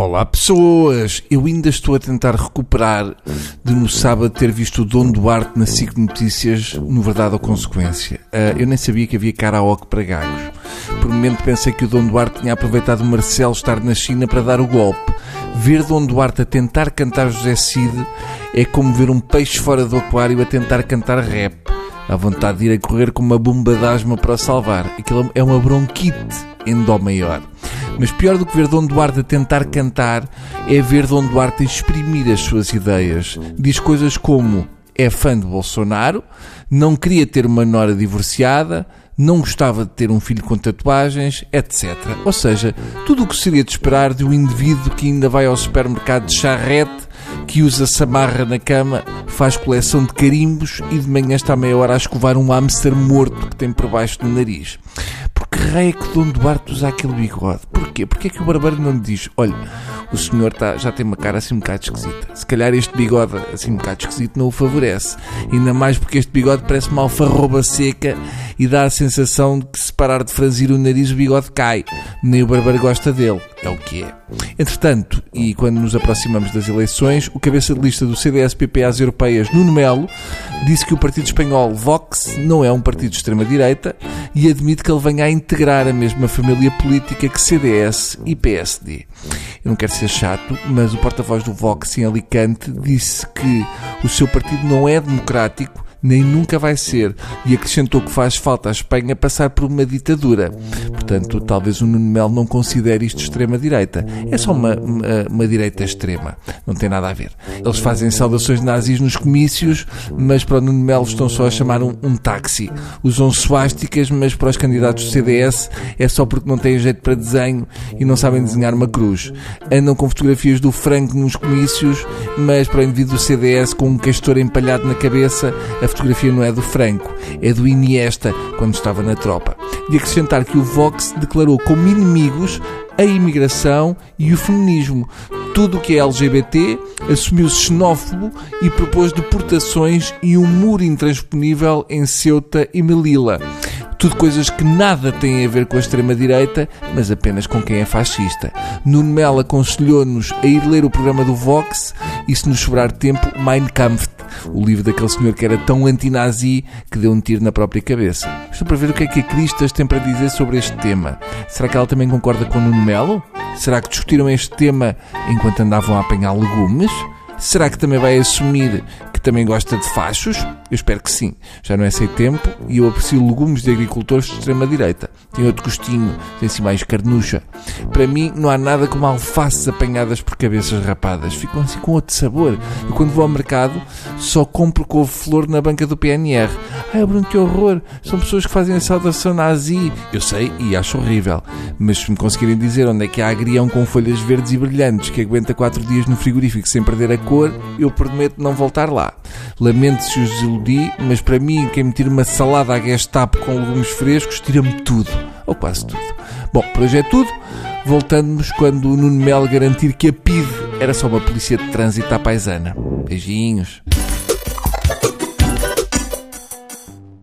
Olá pessoas! Eu ainda estou a tentar recuperar de no sábado ter visto o Dom Duarte na SIC Notícias, no Verdade ou Consequência. Uh, eu nem sabia que havia karaoke para gagos. Por um momento pensei que o Dom Duarte tinha aproveitado o Marcelo estar na China para dar o golpe. Ver Dom Duarte a tentar cantar José Cid é como ver um peixe fora do aquário a tentar cantar rap. A vontade de ir a correr com uma bomba de asma para salvar. Aquilo é uma bronquite em Dó maior. Mas pior do que ver Dom Duarte a tentar cantar é ver Dom Duarte exprimir as suas ideias. Diz coisas como é fã de Bolsonaro, não queria ter uma nora divorciada, não gostava de ter um filho com tatuagens, etc. Ou seja, tudo o que seria de esperar de um indivíduo que ainda vai ao supermercado de charrete, que usa samarra na cama, faz coleção de carimbos e de manhã está meia hora a escovar um hamster morto que tem por baixo do nariz raio que Dom Duarte usa aquele bigode? Porquê? Porquê é que o barbeiro não lhe diz, olha, o senhor tá, já tem uma cara assim um bocado esquisita. Se calhar este bigode assim um bocado esquisito não o favorece. Ainda mais porque este bigode parece uma alfarroba seca e dá a sensação de que se parar de franzir o nariz o bigode cai. Nem o barbeiro gosta dele. É o que é. Entretanto, e quando nos aproximamos das eleições, o cabeça de lista do CDS-PP às europeias, Nuno Melo, disse que o partido espanhol Vox não é um partido de extrema-direita e admite que ele venha a integrar a mesma família política que CDS e PSD. Eu não quero ser chato, mas o porta-voz do Vox em Alicante disse que o seu partido não é democrático nem nunca vai ser, e acrescentou que faz falta à Espanha passar por uma ditadura. Portanto, talvez o Nuno Melo não considere isto extrema-direita. É só uma, uma, uma, direita extrema. Não tem nada a ver. Eles fazem saudações nazis nos comícios, mas para o Nuno Melo estão só a chamar um, um táxi. Usam suásticas, mas para os candidatos do CDS é só porque não têm jeito para desenho e não sabem desenhar uma cruz. Andam com fotografias do Franco nos comícios, mas para o indivíduo do CDS com um castor empalhado na cabeça, a fotografia não é do Franco, é do Iniesta, quando estava na tropa. De acrescentar que o Vox declarou como inimigos a imigração e o feminismo. Tudo o que é LGBT assumiu-se xenófobo e propôs deportações e um muro intransponível em Ceuta e Melilla. Tudo coisas que nada têm a ver com a extrema-direita, mas apenas com quem é fascista. Nuno Melo aconselhou-nos a ir ler o programa do Vox e, se nos sobrar tempo, Mein Kampf o livro daquele senhor que era tão anti-nazi que deu um tiro na própria cabeça. Estou para ver o que é que a Cristas tem para dizer sobre este tema. Será que ela também concorda com o Nuno Melo? Será que discutiram este tema enquanto andavam a apanhar legumes? Será que também vai assumir que também gosta de fachos? Eu espero que sim. Já não é sem tempo e eu aprecio legumes de agricultores de extrema-direita. Tem outro gostinho, tem assim mais carnucha. Para mim, não há nada como alfaces apanhadas por cabeças rapadas. Ficam assim com outro sabor. Eu, quando vou ao mercado, só compro couve-flor na banca do PNR. Ai, Bruno, que horror! São pessoas que fazem a saudação nazi. Eu sei e acho horrível. Mas se me conseguirem dizer onde é que há agrião com folhas verdes e brilhantes que aguenta 4 dias no frigorífico sem perder a cor, eu prometo não voltar lá. Lamento se os desiludi, mas para mim, quem me tira uma salada à Gestapo com legumes frescos, tira-me tudo. Ou quase tudo. Bom, por hoje é tudo. Voltamos quando o Nuno Melo garantir que a PID era só uma polícia de trânsito à paisana. Beijinhos.